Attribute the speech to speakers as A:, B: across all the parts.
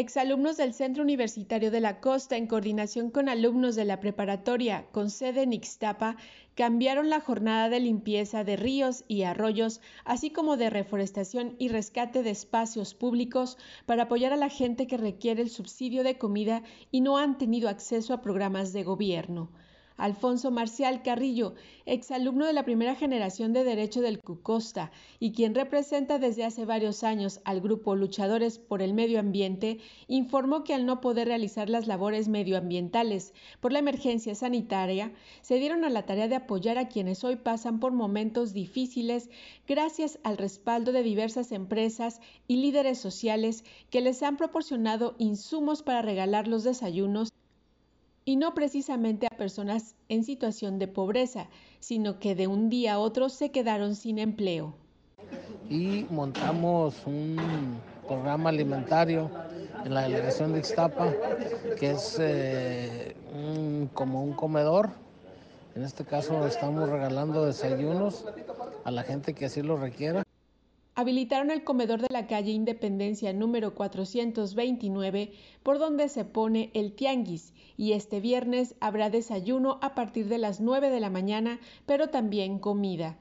A: Exalumnos del Centro Universitario de la Costa, en coordinación con alumnos de la preparatoria con sede en Ixtapa, cambiaron la jornada de limpieza de ríos y arroyos, así como de reforestación y rescate de espacios públicos para apoyar a la gente que requiere el subsidio de comida y no han tenido acceso a programas de gobierno. Alfonso Marcial Carrillo, exalumno de la primera generación de Derecho del Cucosta y quien representa desde hace varios años al grupo Luchadores por el Medio Ambiente, informó que al no poder realizar las labores medioambientales por la emergencia sanitaria, se dieron a la tarea de apoyar a quienes hoy pasan por momentos difíciles gracias al respaldo de diversas empresas y líderes sociales que les han proporcionado insumos para regalar los desayunos y no precisamente a personas en situación de pobreza, sino que de un día a otro se quedaron sin empleo.
B: Y montamos un programa alimentario en la delegación de Ixtapa, que es eh, como un comedor. En este caso estamos regalando desayunos a la gente que así lo requiera
A: habilitaron el comedor de la calle Independencia número 429 por donde se pone el tianguis y este viernes habrá desayuno a partir de las 9 de la mañana, pero también comida.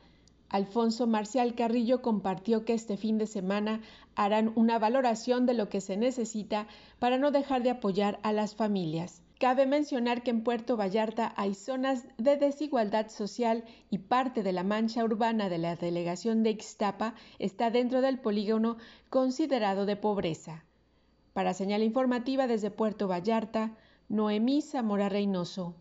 A: Alfonso Marcial Carrillo compartió que este fin de semana harán una valoración de lo que se necesita para no dejar de apoyar a las familias. Cabe mencionar que en Puerto Vallarta hay zonas de desigualdad social y parte de la mancha urbana de la delegación de Ixtapa está dentro del polígono considerado de pobreza. Para señal informativa desde Puerto Vallarta, Noemí Zamora Reynoso.